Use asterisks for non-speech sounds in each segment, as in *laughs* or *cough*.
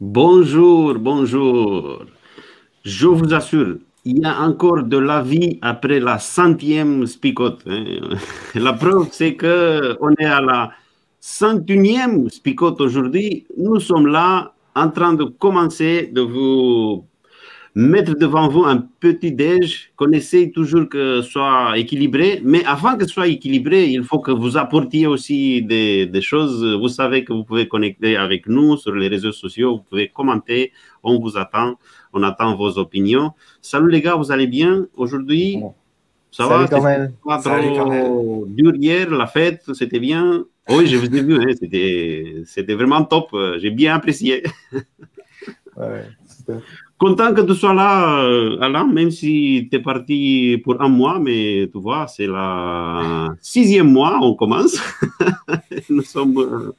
Bonjour, bonjour. Je vous assure, il y a encore de la vie après la centième spicote. hein. *laughs* La preuve, c'est que on est à la cent unième spicote aujourd'hui. Nous sommes là en train de commencer de vous mettre devant vous un petit déj qu'on essaye toujours que soit équilibré. Mais avant que ce soit équilibré, il faut que vous apportiez aussi des, des choses. Vous savez que vous pouvez connecter avec nous sur les réseaux sociaux, vous pouvez commenter. On vous attend, on attend vos opinions. Salut les gars, vous allez bien aujourd'hui? Ça Salut, va? Cornel. Pas Salut, trop dur hier, la fête, c'était bien? Oui, je vous ai vu, hein, c'était c'était vraiment top. J'ai bien apprécié. Ouais. Content que tu sois là, euh, Alain, même si tu es parti pour un mois, mais tu vois, c'est la sixième mois, on commence. *laughs* Euh,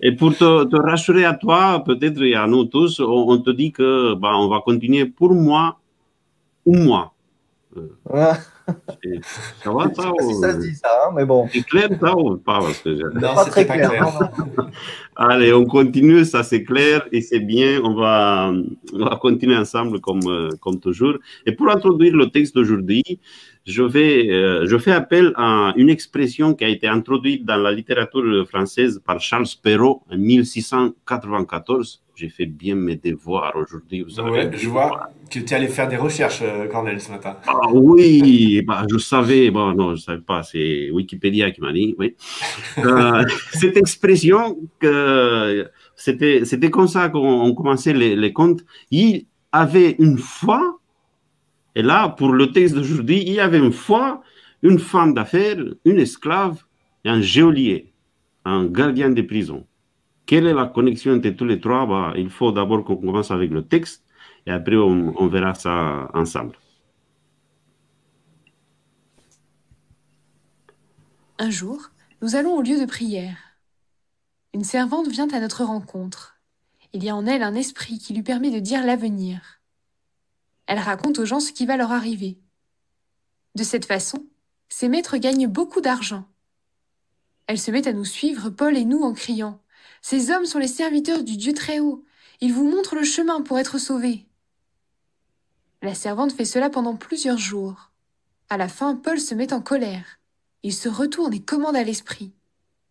Et pour te, rassurer à toi, peut-être et à nous tous, on, te dit que bah, on va continuer pour moi, ou moi. Ouais, Ça va, je sais ça pas si ou- ça se dit ça, hein, mais bon. C'est clair, ça ou pas parce que je- Non, pas très clair. clair. non, *laughs* non. Allez, on continue, ça c'est clair et c'est bien. On va, on va continuer ensemble comme, euh, comme toujours. Et pour introduire le texte d'aujourd'hui, je, vais, euh, je fais appel à une expression qui a été introduite dans la littérature française par Charles Perrault en 1694. J'ai fait bien mes devoirs aujourd'hui. Je vois que tu es allé faire des recherches, euh, Cornel, ce matin. Ah oui, bah, je savais, bon, non, je savais pas, c'est Wikipédia qui m'a dit, oui. Euh, *laughs* cette expression, c'était, c'était comme ça qu'on on commençait les, les contes. Il avait une fois, et là, pour le texte d'aujourd'hui, il y avait une fois une femme d'affaires, une esclave et un geôlier, un gardien de prison. Quelle est la connexion entre tous les trois? Bah, il faut d'abord qu'on commence avec le texte et après on, on verra ça ensemble. Un jour, nous allons au lieu de prière. Une servante vient à notre rencontre. Il y a en elle un esprit qui lui permet de dire l'avenir. Elle raconte aux gens ce qui va leur arriver. De cette façon, ses maîtres gagnent beaucoup d'argent. Elle se met à nous suivre, Paul et nous, en criant Ces hommes sont les serviteurs du Dieu Très-Haut. Ils vous montrent le chemin pour être sauvés. La servante fait cela pendant plusieurs jours. À la fin, Paul se met en colère. Il se retourne et commande à l'esprit.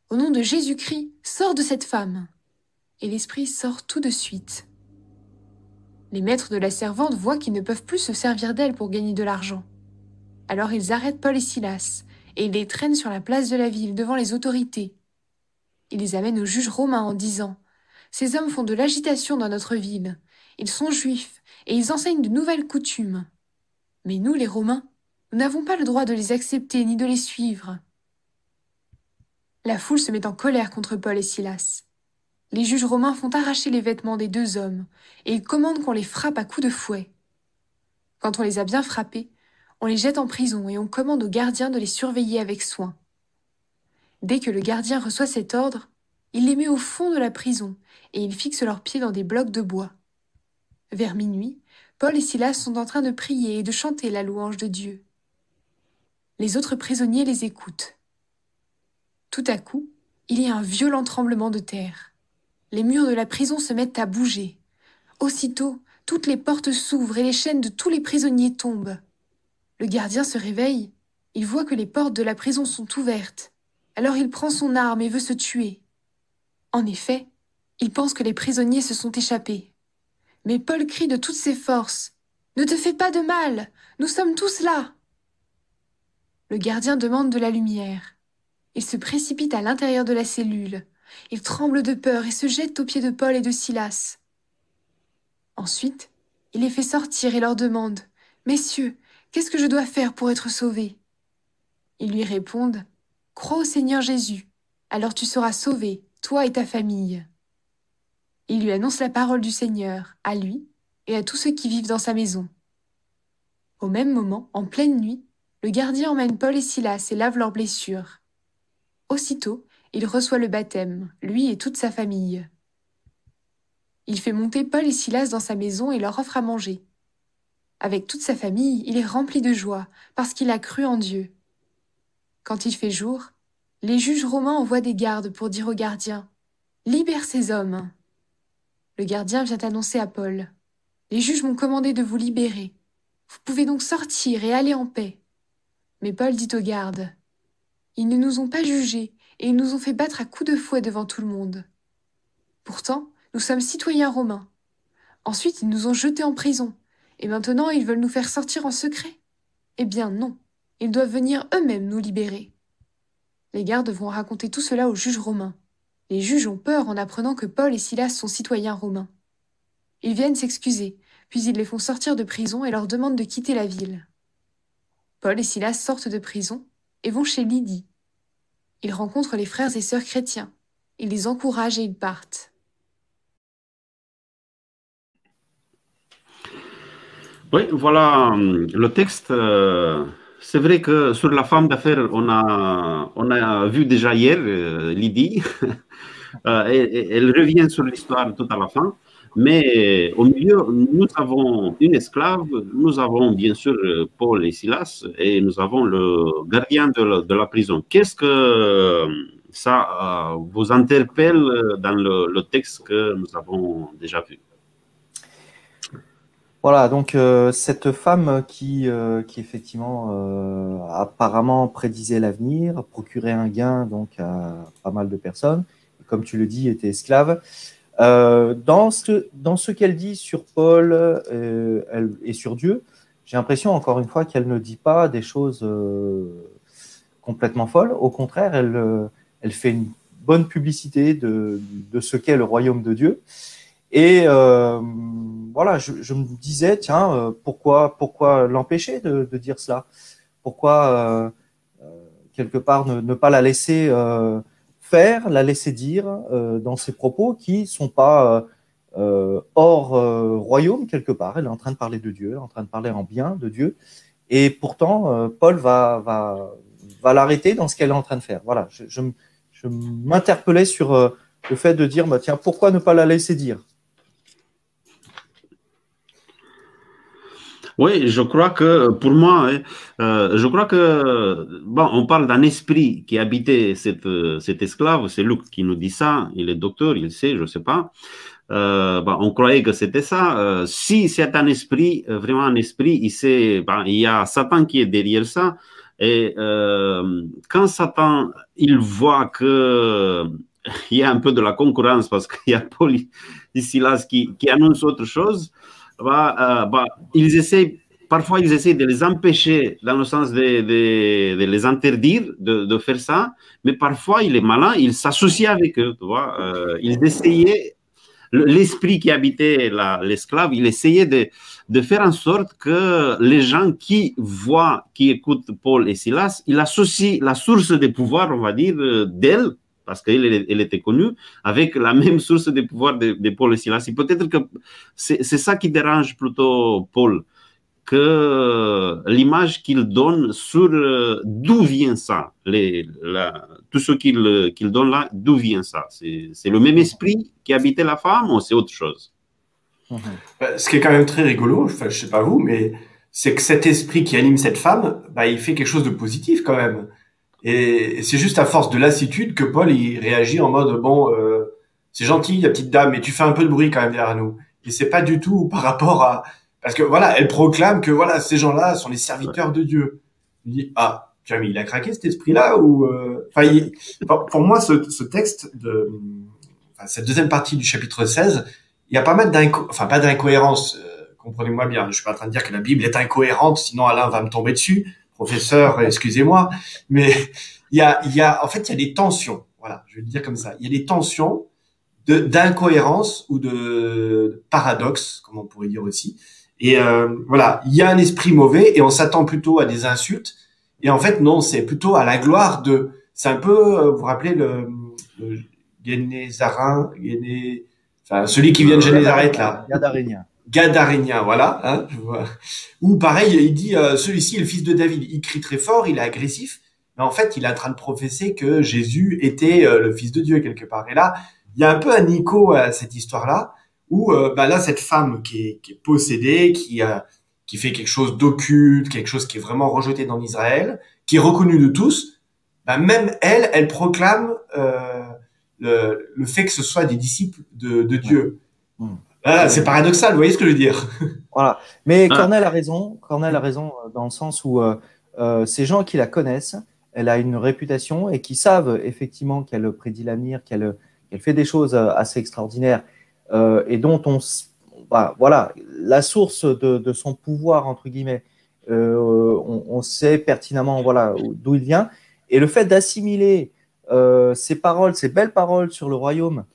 Au nom de Jésus-Christ, sors de cette femme. Et l'esprit sort tout de suite. Les maîtres de la servante voient qu'ils ne peuvent plus se servir d'elle pour gagner de l'argent. Alors ils arrêtent Paul et Silas et ils les traînent sur la place de la ville devant les autorités. Ils les amènent au juge romain en disant Ces hommes font de l'agitation dans notre ville. Ils sont juifs et ils enseignent de nouvelles coutumes. Mais nous, les Romains, nous n'avons pas le droit de les accepter ni de les suivre. La foule se met en colère contre Paul et Silas. Les juges romains font arracher les vêtements des deux hommes et ils commandent qu'on les frappe à coups de fouet. Quand on les a bien frappés, on les jette en prison et on commande au gardien de les surveiller avec soin. Dès que le gardien reçoit cet ordre, il les met au fond de la prison et il fixe leurs pieds dans des blocs de bois. Vers minuit, Paul et Silas sont en train de prier et de chanter la louange de Dieu. Les autres prisonniers les écoutent. Tout à coup, il y a un violent tremblement de terre. Les murs de la prison se mettent à bouger. Aussitôt, toutes les portes s'ouvrent et les chaînes de tous les prisonniers tombent. Le gardien se réveille. Il voit que les portes de la prison sont ouvertes. Alors il prend son arme et veut se tuer. En effet, il pense que les prisonniers se sont échappés. Mais Paul crie de toutes ses forces. Ne te fais pas de mal. Nous sommes tous là. Le gardien demande de la lumière. Il se précipite à l'intérieur de la cellule. Il tremble de peur et se jette aux pieds de Paul et de Silas. Ensuite, il les fait sortir et leur demande Messieurs, qu'est-ce que je dois faire pour être sauvé Ils lui répondent Crois au Seigneur Jésus, alors tu seras sauvé, toi et ta famille. Il lui annonce la parole du Seigneur, à lui et à tous ceux qui vivent dans sa maison. Au même moment, en pleine nuit, le gardien emmène Paul et Silas et lave leurs blessures. Aussitôt, il reçoit le baptême, lui et toute sa famille. Il fait monter Paul et Silas dans sa maison et leur offre à manger. Avec toute sa famille, il est rempli de joie parce qu'il a cru en Dieu. Quand il fait jour, les juges romains envoient des gardes pour dire aux gardiens Libère ces hommes. le gardien vient annoncer à Paul. Les juges m'ont commandé de vous libérer. Vous pouvez donc sortir et aller en paix. Mais Paul dit aux gardes. Ils ne nous ont pas jugés et ils nous ont fait battre à coups de fouet devant tout le monde. Pourtant, nous sommes citoyens romains. Ensuite, ils nous ont jetés en prison. Et maintenant, ils veulent nous faire sortir en secret. Eh bien non, ils doivent venir eux-mêmes nous libérer. Les gardes vont raconter tout cela aux juges romains. Les juges ont peur en apprenant que Paul et Silas sont citoyens romains. Ils viennent s'excuser, puis ils les font sortir de prison et leur demandent de quitter la ville. Paul et Silas sortent de prison et vont chez Lydie. Ils rencontrent les frères et sœurs chrétiens. Ils les encouragent et ils partent. Oui, voilà hum, le texte. euh, c'est vrai que sur la femme d'affaires, on a, on a vu déjà hier euh, Lydie. *laughs* Euh, elle revient sur l'histoire tout à la fin. Mais au milieu, nous avons une esclave, nous avons bien sûr euh, Paul et Silas, et nous avons le gardien de la, prison. Qu'est-ce que euh, ça euh, vous interpelle dans le, texte que nous avons déjà vu? Voilà, donc euh, cette femme qui, euh, qui effectivement euh, apparemment prédisait l'avenir, procurait un gain donc à pas mal de personnes, comme tu le dis, était esclave. Euh, dans ce, dans ce qu'elle dit sur Paul euh, elle, et sur Dieu, j'ai l'impression encore une fois qu'elle ne dit pas des choses euh, complètement folles. Au contraire, elle, euh, elle fait une bonne publicité de, de ce qu'est le royaume de Dieu. Et euh, voilà, je, je me disais, tiens, pourquoi, pourquoi l'empêcher de, de dire cela? Pourquoi, quelque part, ne, ne pas la laisser la laisser dire euh, dans ses propos qui sont pas euh, euh, hors royaume, quelque part. Elle est en train de parler de Dieu, en train de parler en bien de Dieu. Et pourtant, Paul va, va, va l'arrêter dans ce qu'elle est en train de faire. Voilà, je, je, je m'interpellais sur le fait de dire, bah, tiens, pourquoi ne pas la laisser dire? Oui, je crois que pour moi, hein, euh, je crois que bon, on parle d'un esprit qui habitait cette, cet esclave. C'est Luc qui nous dit ça. Il est docteur, il sait, je sais pas. Euh, on croyait que c'était ça. Euh, si c'est un esprit, vraiment un esprit, il sait, bon, il y a Satan qui est derrière ça. Et quand Satan, il voit que *laughs* il y a un peu de la concurrence parce qu'il y a Paul et Silas qui, qui annoncent autre chose. Euh, bah, ils essaient, parfois ils essaient de les empêcher dans le sens de, les interdire de, faire ça, mais parfois il est malin, il s'associe avec eux, tu vois. Euh, ils essayaient, l'esprit qui habitait l'esclave, il essayait de, faire en sorte que les gens qui voient, qui écoutent Paul et Silas, il associe la source de pouvoir, on va dire, d'elle, parce qu'elle elle était connue, avec la *laughs* même source de pouvoir de, Paul et Silas. Et peut-être que c'est ça qui dérange plutôt Paul, que l'image qu'il donne sur d'où vient ça, tout ce qu'il qu donne là, d'où vient ça? C'est le même esprit qui habitait la femme ou c'est autre chose? Bah, Ce qui est quand même très rigolo, enfin, je sais pas vous, mais c'est que cet esprit qui anime cette femme, bah, il fait quelque chose de positif quand même. Et c'est juste à force de lassitude que Paul il réagit en mode bon, euh, c'est gentil la petite dame, mais tu fais un peu de bruit quand même derrière nous. Et c'est pas du tout par rapport à parce que voilà, elle proclame que voilà ces gens-là sont les serviteurs de Dieu. Il dit ah, tu as mis il a craqué cet esprit-là ou euh... enfin il... pour moi ce, ce texte de enfin, cette deuxième partie du chapitre 16, il y a pas mal d'inco enfin pas d'incohérence. Euh, Comprenez-moi bien, je suis pas en train de dire que la Bible est incohérente, sinon Alain va me tomber dessus professeur, excusez-moi, mais il y a, il y a, en fait, il y a des tensions. Voilà, je vais le dire comme ça. Il y a des tensions de d'incohérence ou de, paradoxe, comme on pourrait dire aussi. Et euh, voilà, il y a un esprit mauvais et on s'attend plutôt à des insultes. Et en fait, non, c'est plutôt à la gloire de. C'est un peu, vous vous rappelez le, le Génézarin, Géné, enfin celui qui vient de Génézareth là. Gadarénien. Gadarénien, voilà. Hein. Ou pareil, il dit euh, celui-ci est le fils de David. Il crie très fort, il est agressif, mais en fait, il est en train de professer que Jésus était euh, le fils de Dieu quelque part. Et là, il y a un peu un écho à cette histoire-là, où euh, bah là, cette femme qui est, qui est possédée, qui qui fait quelque chose d'occulte, quelque chose qui est vraiment rejeté dans Israël, qui est reconnu de tous, bah même elle, elle proclame le, le, fait que ce soit des disciples de, de Dieu. Hmm. Ah, c'est paradoxal, vous voyez ce que je veux dire *laughs* Voilà. Mais ah. Cornel a raison. Cornel a raison dans le sens où ces gens qui la connaissent, elle a une réputation et qui savent effectivement qu'elle prédit l'avenir, qu'elle fait des choses assez extraordinaires et dont on bah, voilà, la source de, son pouvoir, entre guillemets, euh, on, sait pertinemment voilà, d'où il vient. Et le fait d'assimiler euh, ces paroles, ces belles paroles sur le royaume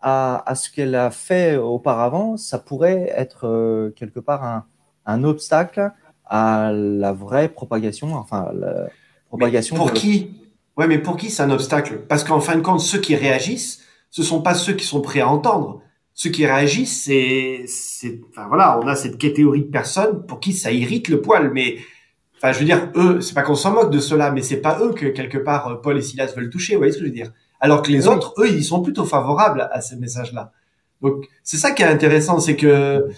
à, ce qu'elle a fait auparavant, ça pourrait être euh, quelque part un, obstacle à la vraie propagation, enfin, la propagation. pour qui? Ouais, mais pour qui c'est un obstacle? Parce qu'en fin de compte, ceux qui réagissent, ce sont pas ceux qui sont prêts à entendre. Ceux qui réagissent, c'est, c'est, enfin voilà, on a cette catégorie de personnes pour qui ça irrite le poil, mais, enfin, je veux dire, eux, c'est pas qu'on s'en moque de cela, mais c'est pas eux que quelque part euh, Paul et Silas veulent toucher, vous voyez ce que je veux dire? Alors que les autres, eux, ils sont plutôt favorables à ces messages-là. Donc, c'est ça qui est intéressant, c'est que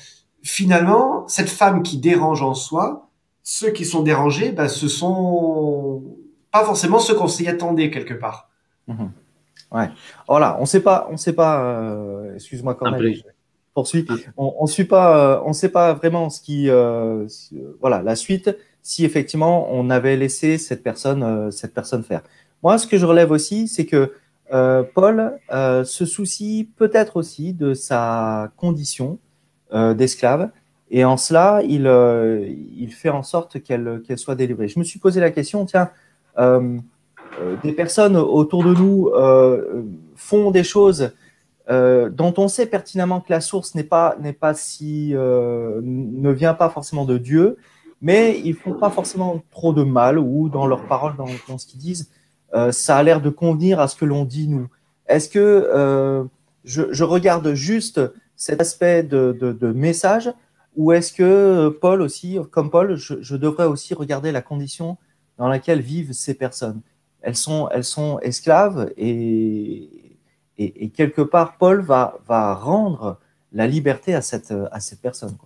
finalement, cette femme qui dérange en soi, ceux qui sont dérangés, bah, ce sont pas forcément ceux qu'on s'y attendait quelque part. Mhm. Ouais. Voilà, on sait pas, on sait pas. Euh, excuse-moi quand même. Poursuis. On, on suit pas, euh, on sait pas vraiment ce qui, euh, voilà, la suite. Si effectivement on avait laissé cette personne, cette personne faire. Moi, ce que je relève aussi, c'est que Paul se soucie peut-être aussi de sa condition d'esclave. Et en cela, il, fait en sorte qu'elle soit délivrée. Je me suis posé la question, tiens, euh, des personnes autour de nous euh, font des choses euh, dont on sait pertinemment que la source n'est pas pas si ne vient pas forcément de Dieu, mais ils font pas forcément trop de mal ou dans leurs paroles, dans, ce qu'ils disent, ça a l'air de convenir à ce que l'on dit nous. Est-ce que je, regarde juste cet aspect de, message ou est-ce que Paul aussi, comme Paul, je, devrais aussi regarder la condition dans laquelle vivent ces personnes? Elles sont, elles sont esclaves et, quelque part, Paul va, rendre la liberté à cette, à cette personne.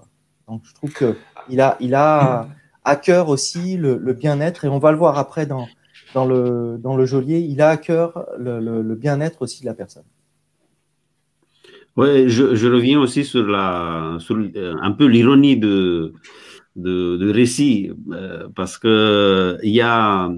Donc, je trouve qu'il a, il a à cœur aussi le, bien-être, et on va le voir après dans, dans, le, dans le geôlier, il a à cœur le, le, bien-être aussi de la personne. Oui, je, je, reviens aussi sur, la, sur euh, un peu l'ironie de, de, de récit, euh, parce que il y a,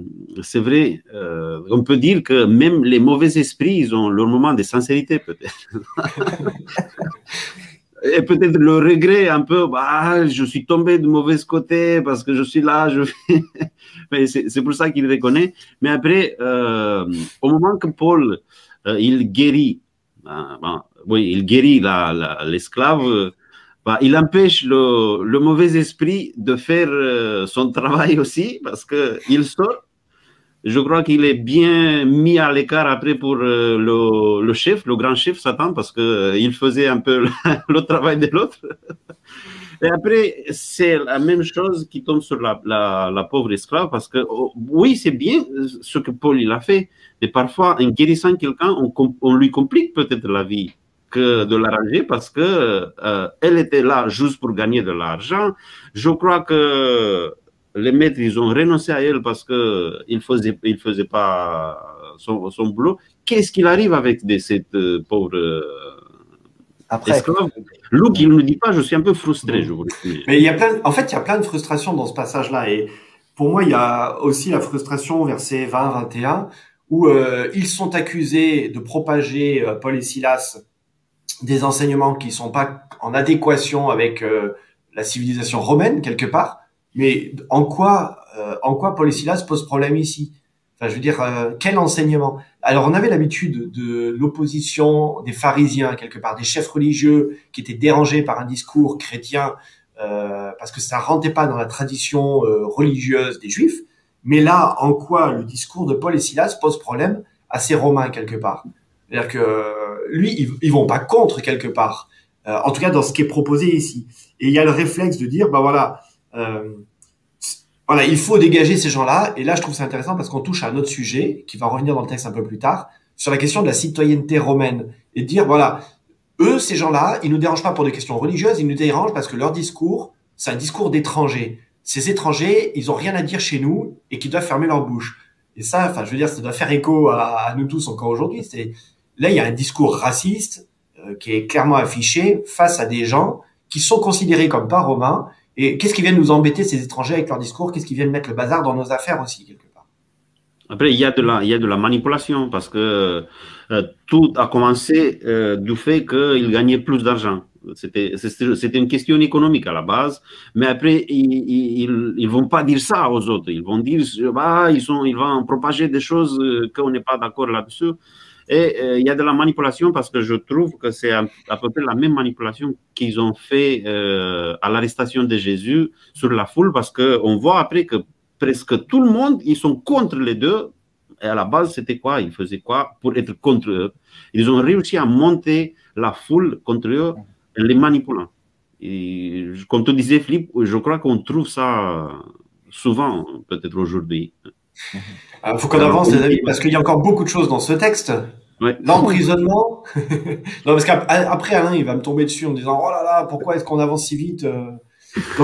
c'est vrai, euh, on peut dire que même les mauvais esprits, ils ont leur moment de sincérité peut-être. *laughs* Et peut-être le regret un peu, bah, je suis tombé de mauvais côté parce que je suis là, je *laughs* c'est pour ça qu'il reconnaît. Mais après, euh, au moment que Paul, il guérit, ben, oui, il guérit l'esclave, bah, il empêche le, mauvais esprit de faire euh, son travail aussi parce qu'il sort. Je crois qu'il est bien mis à l'écart après pour euh, le, chef, le grand chef Satan, parce qu'il euh, faisait un peu *laughs* le, travail de l'autre. Et après, c'est la même chose qui tombe sur la, pauvre esclave, parce que oh, oui, c'est bien ce que Paul il a fait, mais parfois, en guérissant quelqu'un, on lui complique peut-être la vie de l'arranger parce que euh, elle était là juste pour gagner de l'argent. Je crois que les maîtres ils ont renoncé à elle parce que il faisait il faisait pas son, son boulot. Qu'est-ce qu'il arrive avec de cette euh, pauvre euh, après, Luke, il ne nous dit pas, je suis un peu frustré, je vous Mais il y a plein, en fait, il y a plein de frustrations dans ce passage-là. Et pour moi, il y a aussi la frustration, verset 20-21, où ils sont accusés de propager Paul et Silas des enseignements qui sont pas en adéquation avec euh, la civilisation romaine quelque part. Mais en quoi, euh, en quoi Paul et Silas pose problème ici? Enfin, je veux dire, euh, quel enseignement? Alors, on avait l'habitude de l'opposition des pharisiens quelque part, des chefs religieux qui étaient dérangés par un discours chrétien parce que ça rentrait pas dans la tradition religieuse des juifs. Mais là, en quoi le discours de Paul et Silas pose problème à ces Romains quelque part? C'est-à-dire que lui, ils, vont pas contre quelque part. Euh, en tout cas, dans ce qui est proposé ici. Et il y a le réflexe de dire, bah voilà, euh, voilà, il faut dégager ces gens-là. Et là, je trouve ça intéressant parce qu'on touche à un autre sujet qui va revenir dans le texte un peu plus tard sur la question de la citoyenneté romaine et dire, voilà, eux, ces gens-là, ils nous dérangent pas pour des questions religieuses, ils nous dérangent parce que leur discours, c'est un discours d'étrangers. Ces étrangers, ils ont rien à dire chez nous et qui doivent fermer leur bouche. Et ça, enfin, je veux dire, ça doit faire écho à, à nous tous encore aujourd'hui. C'est Là, il y a un discours raciste, euh, qui est clairement affiché face à des gens qui sont considérés comme pas romains. Et qu'est-ce qui vient nous embêter ces étrangers avec leur discours? Qu'est-ce qui vient mettre le bazar dans nos affaires aussi quelque part? Après, il y a de la, manipulation parce que tout a commencé du fait qu'ils gagnaient plus d'argent. C'était une question économique à la base, mais après, ils ne vont pas dire ça aux autres. Ils vont dire, ils, sont, ils vont propager des choses euh, qu'on n'est pas d'accord là-dessus. Et euh, il y a de la manipulation parce que je trouve que c'est à, peu près la même manipulation qu'ils ont fait euh, à l'arrestation de Jésus sur la foule parce qu'on voit après que presque tout le monde, ils sont contre les deux. Et à la base, c'était quoi? Ils faisaient quoi pour être contre eux? Ils ont réussi à monter la foule contre eux les manipulant. Comme tu disais, Philippe, je crois qu'on trouve ça souvent, peut-être aujourd'hui. Il ah, faut qu'on avance, les amis, parce qu'il y a encore beaucoup de choses dans ce texte. L'emprisonnement. *laughs* non, parce qu'après, Alain, il va me tomber dessus en me disant Oh là là, pourquoi est-ce qu'on avance si vite euh? *laughs*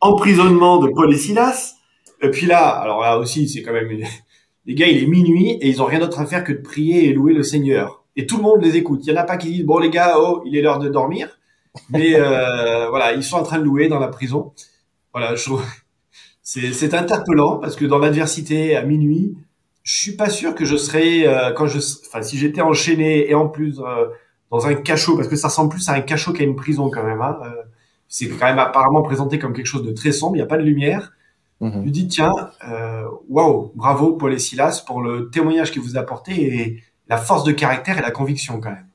emprisonnement de Paul et Silas. Et puis là, alors là aussi, c'est quand même. *laughs* Les gars, il est minuit et ils ont rien d'autre à faire que de prier et louer le Seigneur et tout le monde les écoute. Il y en a pas qui disent bon les gars, oh il est l'heure de dormir, mais euh, voilà ils sont en train de louer dans la prison. Voilà, je c'est interpellant parce que dans l'adversité à minuit, je suis pas sûr que je serais euh, quand je enfin si j'étais enchaîné et en plus euh, dans un cachot parce que ça ressemble plus à un cachot qu'à une prison quand même. Hein, c'est quand même apparemment présenté comme quelque chose de très sombre. Il n'y a pas de lumière. Mm Je dis tiens, waouh, bravo Paul et Silas pour le témoignage que vous apportez et la force de caractère et la conviction quand même.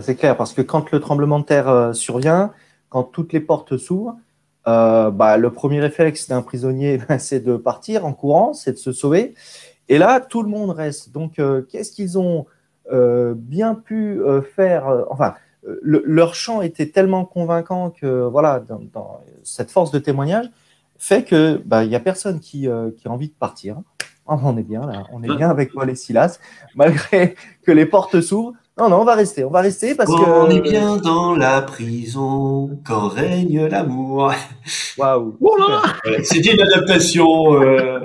C'est clair, parce que quand le tremblement de terre euh, survient, quand toutes les portes s'ouvrent, euh, bah, le premier réflexe d'un prisonnier, *laughs* ben, c'est de partir en courant, c'est de se sauver. Et là, tout le monde reste. Donc, euh, qu'est-ce qu'ils ont bien pu faire Enfin, leur chant était tellement convaincant que, voilà, dans, cette force de témoignage fait que bah, il n'y a personne qui, qui a envie de partir. Oh, on est bien là, on est bien avec Paul et Silas, malgré que les portes s'ouvrent. Non, non, on va rester, on va rester parce que. On est bien dans la prison quand règne l'amour. *laughs* Waouh! C'était une adaptation. Euh.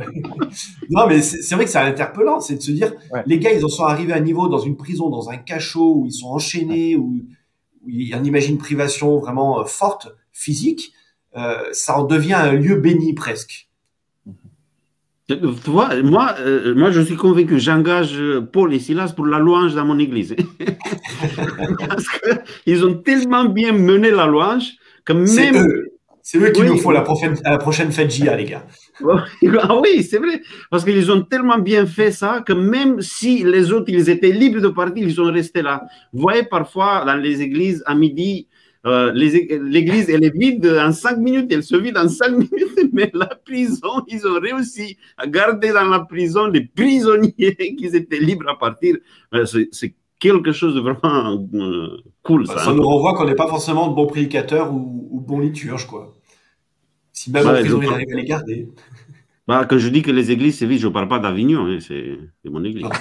*laughs* non, mais c'est vrai que c'est interpellant, c'est de se dire, les gars, ils en sont arrivés à un niveau dans une prison, dans un cachot où ils sont enchaînés, où, où on imagine une privation vraiment euh, forte, physique. Euh, ça en devient un lieu béni presque. Tu vois, moi, euh, moi, je suis convaincu, j'engage Paul et Silas pour la louange dans mon église. *laughs* Parce qu'ils ont tellement bien mené la louange que même. C'est eux, qui nous font la prochaine, la prochaine fête JA, les gars. *laughs* ah oui, c'est vrai. Parce qu'ils ont tellement bien fait ça que même si les autres, ils étaient libres de partir, ils sont restés là. Vous voyez, parfois, dans les églises, à midi, euh, l'église, elle est vide en cinq minutes, elle se vide en cinq *laughs* minutes, mais la prison, ils ont réussi à garder dans la prison les prisonniers *laughs* qui étaient libres à partir. Euh, c'est quelque chose de vraiment euh, cool. Ça, ça nous renvoie qu'on n'est pas forcément de bons prédicateurs ou, ou bons liturges, quoi. Si même en prison, ils arrivent à les garder. *laughs* Bah, quand je dis que les églises, c'est vide, je ne parle pas d'Avignon, hein, c'est mon église. Ah.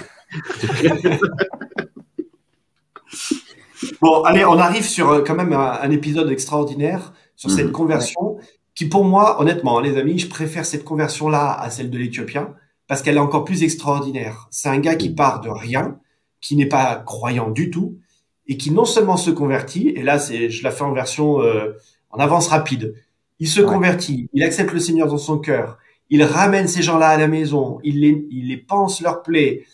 Bon, allez, on arrive sur euh, quand même un, épisode extraordinaire sur cette mhm. conversion qui, pour moi, honnêtement, hein, les amis, je préfère cette conversion-là à celle de l'Éthiopien parce qu'elle est encore plus extraordinaire. C'est un gars qui part de rien, qui n'est pas croyant du tout et qui non seulement se convertit, et là, c'est, je la fais en version euh, en avance rapide. Il se convertit, il accepte le Seigneur dans son cœur, il ramène ces gens-là à la maison, il les, il les pense leur plaie,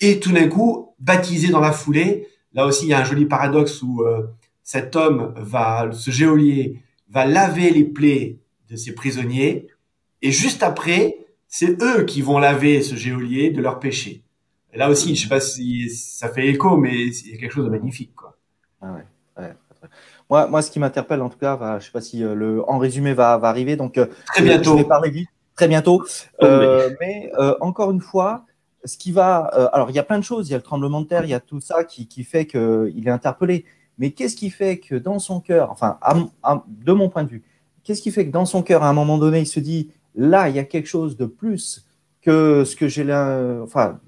et tout d'un coup, baptisé dans la foulée, Là aussi, il y a un joli paradoxe où euh, cet homme va, ce geôlier, va laver les plaies de ses prisonniers, et juste après, c'est eux qui vont laver ce geôlier de leurs péchés. Et là aussi, je sais pas si ça fait écho, mais c'est quelque chose de magnifique, quoi. Ah ouais, Moi, moi, ce qui m'interpelle, en tout cas, va, je sais pas si euh, le, en résumé va, va arriver, donc euh, très bientôt. Je vais parler vite, très bientôt. mais encore une fois, ce qui va. Euh, alors, il y a plein de choses. Il y a le tremblement de terre, il y a tout ça qui, fait qu'il est interpellé. Mais qu'est-ce qui fait que dans son cœur, enfin, de mon point de vue, qu'est-ce qui fait que dans son cœur, à un moment donné, il se dit là, il y a quelque chose de plus que ce que j'ai là, enfin,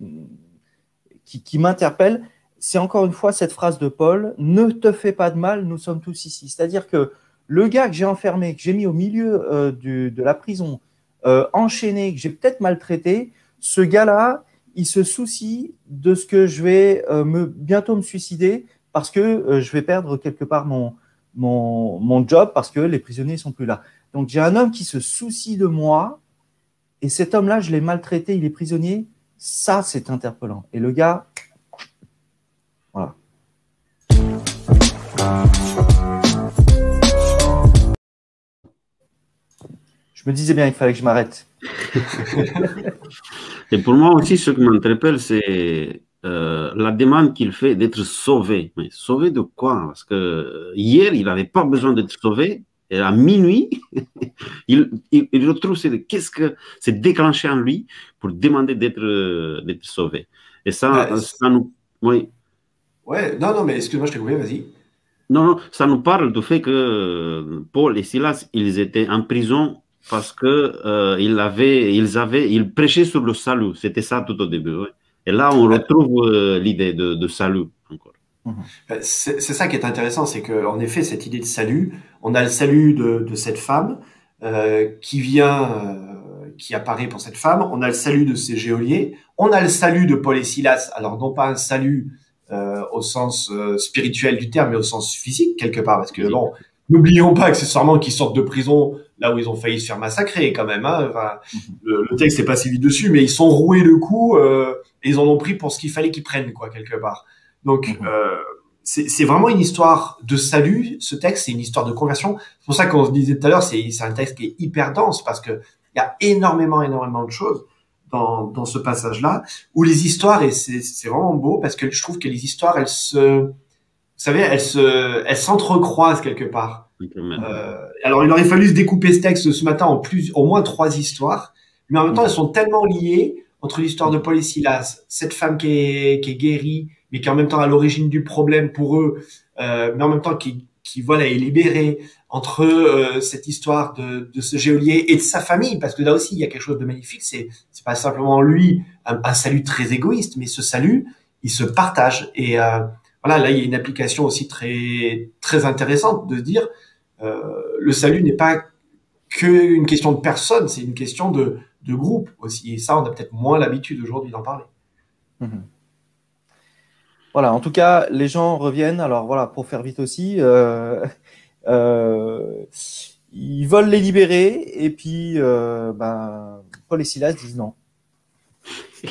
qui, m'interpelle? C'est encore une fois cette phrase de Paul ne te fais pas de mal, nous sommes tous ici. C'est-à-dire que le gars que j'ai enfermé, que j'ai mis au milieu euh, de la prison, euh, enchaîné, que j'ai peut-être maltraité, ce gars-là, il se soucie de ce que je vais euh, me, bientôt me suicider parce que je vais perdre quelque part mon, mon, mon job parce que les prisonniers sont plus là. Donc j'ai un homme qui se soucie de moi et cet homme-là, je l'ai maltraité, il est prisonnier. Ça, c'est interpellant. Et le gars, voilà. Je me disais bien qu'il fallait que je m'arrête. *laughs* Et pour moi aussi, ce qui m'interpelle, c'est euh, la demande qu'il fait d'être sauvé. Mais sauvé de quoi? Parce que hier, il n'avait pas besoin d'être sauvé. Et à minuit, *laughs* il, il, retrouve qu'est-ce que c'est déclenché en lui pour demander d'être d'être sauvé. Et ça, ça nous. Oui. Ouais, non, non, mais excuse-moi, je t'ai coupé, vas-y. Non, non, ça nous parle du fait que Paul et Silas, ils étaient en prison parce que euh, ils, avaient, ils, avaient, ils prêchaient sur le salut. C'était ça tout au début. Et là, on retrouve euh, l'idée de, de, salut encore. Mhm. Euh, c'est ça qui est intéressant, c'est qu'en effet, cette idée de salut, on a le salut de, de cette femme euh, qui vient, euh, qui apparaît pour cette femme, on a le salut de ces géoliers, on a le salut de Paul et Silas, alors non pas un salut euh, au sens spirituel du terme, mais au sens physique quelque part, parce que bon, n'oublions pas accessoirement qu'ils sortent de prison là où ils ont failli se faire massacrer quand même. Hein. Mhm. le, texte n'est pas si vite dessus, mais ils sont roués de coups euh, et ils en ont pris pour ce qu'il fallait qu'ils prennent, quoi, quelque part. Donc, mhm. euh, c'est vraiment une histoire de salut. Ce texte, c'est une histoire de conversion. C'est pour ça qu'on se disait tout à l'heure, c'est un texte qui est hyper dense parce que il y a énormément, énormément de choses dans, dans ce passage-là où les histoires et c'est vraiment beau parce que je trouve que les histoires, elles se, vous savez, elles se, elles s'entrecroisent quelque part. Euh, alors, il aurait fallu se découper ce texte ce matin en plus, au moins trois histoires, mais en même temps, elles sont tellement liées entre l'histoire de Paul et Silas, cette femme qui est, qui est guérie, mais qui est en même temps à l'origine du problème pour eux, euh, mais en même temps qui, qui voilà est libérée entre euh, cette histoire de, de ce géolier et de sa famille, parce que là aussi il y a quelque chose de magnifique. C'est c'est pas simplement lui un, un, salut très égoïste, mais ce salut il se partage et euh, voilà là il y a une application aussi très très intéressante de se dire le salut n'est pas qu'une question de personne, c'est une question de, de groupe aussi. Et ça, on a peut-être moins l'habitude aujourd'hui d'en parler. Mhm. Voilà, en tout cas, les gens reviennent. Alors voilà, pour faire vite aussi, euh, euh, ils veulent les libérer et puis ben, Paul et Silas disent non. *laughs*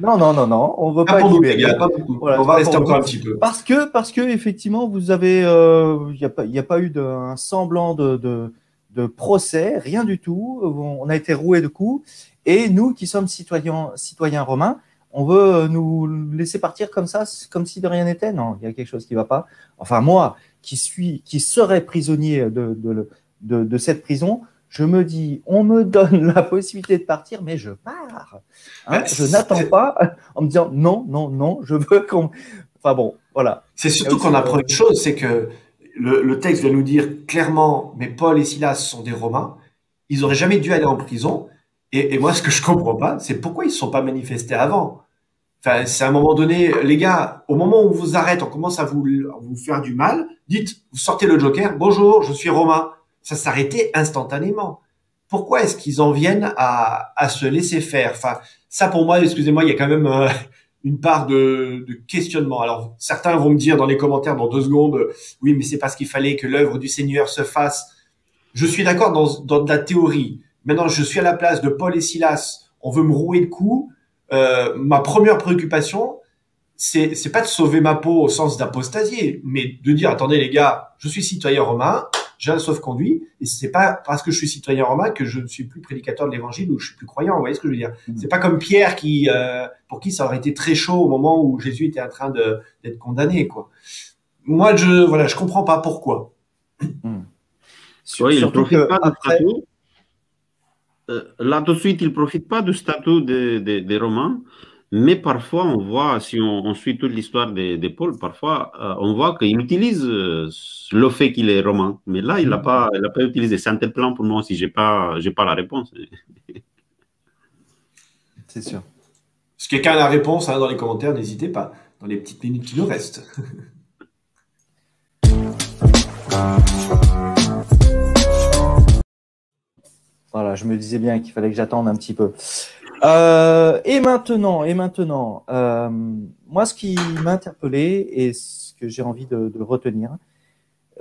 Non, non, non, non, on ne veut pas, libérer. on va rester encore un petit peu. Parce que, parce que effectivement, vous avez, il euh, n'y a, pas, a pas eu de, un semblant de, de, de, procès, rien du tout. On a été roué de coups. Et nous, qui sommes citoyens, citoyens romains, on veut nous laisser partir comme ça, comme si de rien n'était. Non, il y a quelque chose qui ne va pas. Enfin, moi, qui suis, qui serais prisonnier de, de, de, de cette prison, je me dis, on me donne la possibilité de partir, mais je pars. Hein. je n'attends pas en me disant non, non, non, je veux qu'on. Enfin bon, voilà. C'est surtout qu'on apprend une chose, c'est que le, texte vient nous dire clairement, mais Paul et Silas sont des Romains, ils auraient jamais dû aller en prison. Et, moi, ce que je comprends pas, c'est pourquoi ils ne sont pas manifestés avant. Enfin, c'est à un moment donné, les gars, au moment où on vous arrête, on commence à vous, à vous faire du mal, dites, vous sortez le Joker, bonjour, je suis Romain ça s'arrêtait instantanément. Pourquoi est-ce qu'ils en viennent à, à, se laisser faire? Enfin, ça pour moi, excusez-moi, il y a quand même euh, *laughs* une part de, de, questionnement. Alors, certains vont me dire dans les commentaires dans deux secondes, oui, mais c'est parce qu'il fallait que l'œuvre du Seigneur se fasse. Je suis d'accord dans, dans la théorie. Maintenant, je suis à la place de Paul et Silas. On veut me rouer le cou. Euh, ma première préoccupation, c'est c'est pas de sauver ma peau au sens d'apostasier, mais de dire attendez les gars, je suis citoyen romain, j'ai un sauf-conduit, et c'est pas parce que je suis citoyen romain que je ne suis plus prédicateur de l'évangile ou je suis plus croyant. Vous voyez ce que je veux dire mmh. C'est pas comme Pierre qui, euh, pour qui ça aurait été très chaud au moment où Jésus était en train de d'être condamné, quoi. Moi, je voilà, je comprends pas pourquoi. Mmh. Oui, il profite pas après... statut. Euh, là tout de suite, il profite pas du statut des de, de Romains mais parfois, on voit, si on, suit toute l'histoire de, Paul, parfois, euh, on voit qu'il utilise euh, le fait qu'il est romain. Mais là, il n'a pas, pas utilisé. C'est un tel plan pour moi si je n'ai pas, pas la réponse. *laughs* C'est sûr. Si quelqu'un a la réponse hein, dans les commentaires, n'hésitez pas, dans les petites minutes qui nous restent. *laughs* Voilà, je me disais bien qu'il fallait que j'attende un petit peu. Euh, et maintenant, et maintenant, euh, moi, ce qui m'a interpellé et ce que j'ai envie de, de retenir,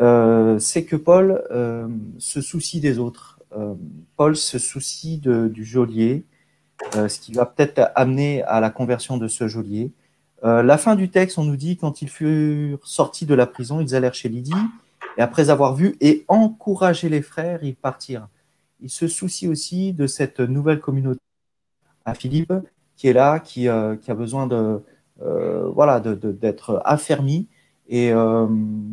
euh, c'est que Paul euh, se soucie des autres. Euh, Paul se soucie de, du geôlier, euh, ce qui va peut-être amener à la conversion de ce geôlier. la fin du texte, on nous dit quand ils furent sortis de la prison, ils allèrent chez Lydie, et après avoir vu et encouragé les frères, ils partirent. Il se soucie aussi de cette nouvelle communauté à Philippe qui est là, qui, euh, qui a besoin de euh, voilà d'être affermi. Et euh,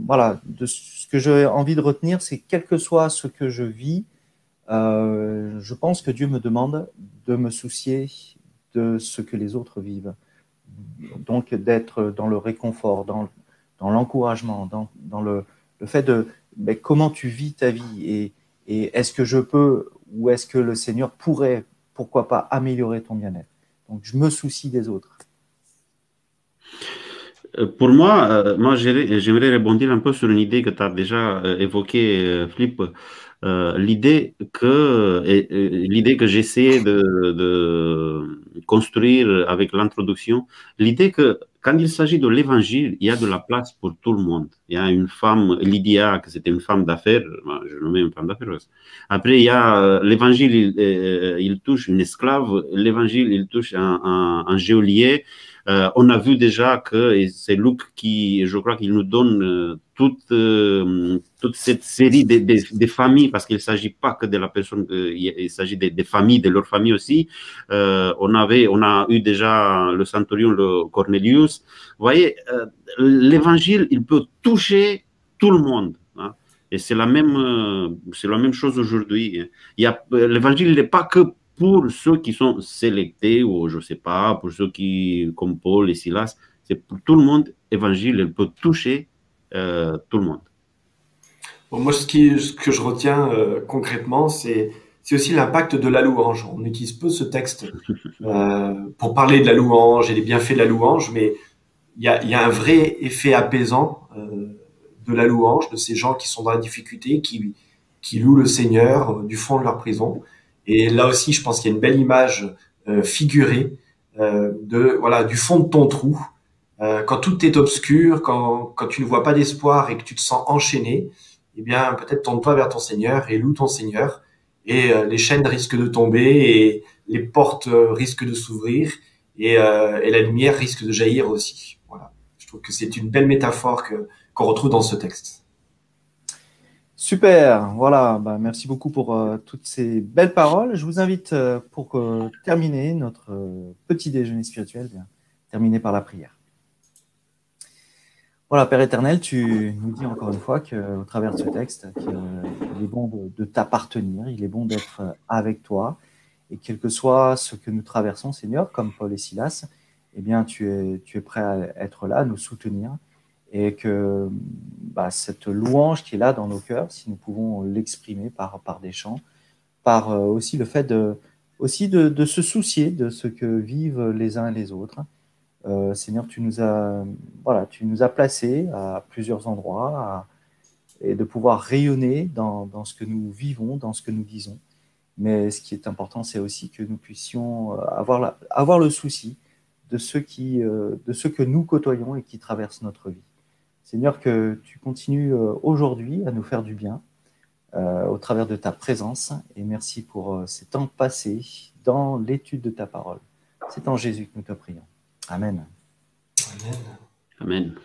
voilà, de ce que j'ai envie de retenir, c'est quel que soit ce que je vis, euh, je pense que Dieu me demande de me soucier de ce que les autres vivent. Donc d'être dans le réconfort, dans, dans l'encouragement, dans, dans le, le, fait de ben, comment tu vis ta vie et, et est-ce que je peux ou est-ce que le Seigneur pourrait pourquoi pas améliorer ton bien-être. Donc, je me soucie des autres. Euh, pour moi, euh, moi j'aimerais rebondir un peu sur une idée que tu as déjà euh, évoquée, Flip. l'idée que l'idée que j'essaie de, de, construire avec l'introduction, l'idée que quand il s'agit de l'évangile, il y a de la place pour tout le monde. Il y a une femme, Lydia, que c'était une femme d'affaires, je nommais une femme d'affaires. Après, il y a euh, l'évangile, il, euh, il, touche une esclave, l'évangile, il touche un, un, géolier. Euh, on a vu déjà que c'est Luc qui, je crois qu'il nous donne toute, cette série de, de, de familles, parce qu'il ne s'agit pas que de la personne, il s'agit des de familles, de leur famille aussi. On, avait, on a eu déjà le centurion, le Cornelius. Vous voyez, euh, l'évangile, il peut toucher tout le monde. Hein. Et c'est la même, c'est la même chose aujourd'hui. L'évangile n'est pas que pour ceux qui sont sélectés, ou je ne sais pas, pour ceux qui, comme Paul et Silas, c'est pour tout le monde, évangile, elle peut toucher euh, tout le monde. Moi, ce, qui, ce que je retiens euh, concrètement, c'est c'est aussi l'impact de la louange. On utilise peu ce texte euh, pour parler de la louange et des bienfaits de la louange, mais il y a, y a, un vrai effet apaisant euh, de la louange, de ces gens qui sont dans la difficulté, qui, qui louent le Seigneur euh, du fond de leur prison. Et là aussi, je pense qu'il y a une belle image euh, figurée euh, de voilà du fond de ton trou, quand tout est obscur, quand, quand tu ne vois pas d'espoir et que tu te sens enchaîné, eh bien peut-être tourne-toi vers ton Seigneur et loue ton Seigneur. Et euh, les chaînes risquent de tomber et les portes euh, risquent de s'ouvrir et, euh, et, la lumière risque de jaillir aussi. Voilà. Je trouve que c'est une belle métaphore qu'on retrouve dans ce texte. Super, voilà, bah, merci beaucoup pour toutes ces belles paroles. Je vous invite pour terminer notre petit déjeuner spirituel, bien, par la prière. Voilà, Père éternel, tu nous dis encore une fois qu'au travers de ce texte, qu'il est bon de, t'appartenir, il est bon d'être avec toi, et quel que soit ce que nous traversons, Seigneur, comme Paul et Silas, eh bien, tu es, tu es prêt à être là, à nous soutenir, et que bah, cette louange qui est là dans nos cœurs, si nous pouvons l'exprimer par, par des chants, par euh, aussi le fait de, aussi de, se soucier de ce que vivent les uns et les autres. Euh, Seigneur, tu nous as, voilà, placés à plusieurs endroits et de pouvoir rayonner dans, ce que nous vivons, dans ce que nous disons. Mais ce qui est important, c'est aussi que nous puissions euh, avoir, le souci de ceux, qui, euh, de ceux que nous côtoyons et qui traversent notre vie. Seigneur, que tu continues aujourd'hui à nous faire du bien au travers de ta présence. Et merci pour ces temps passés dans l'étude de ta parole. C'est en Jésus que nous te prions. Amen. Amen. Amen.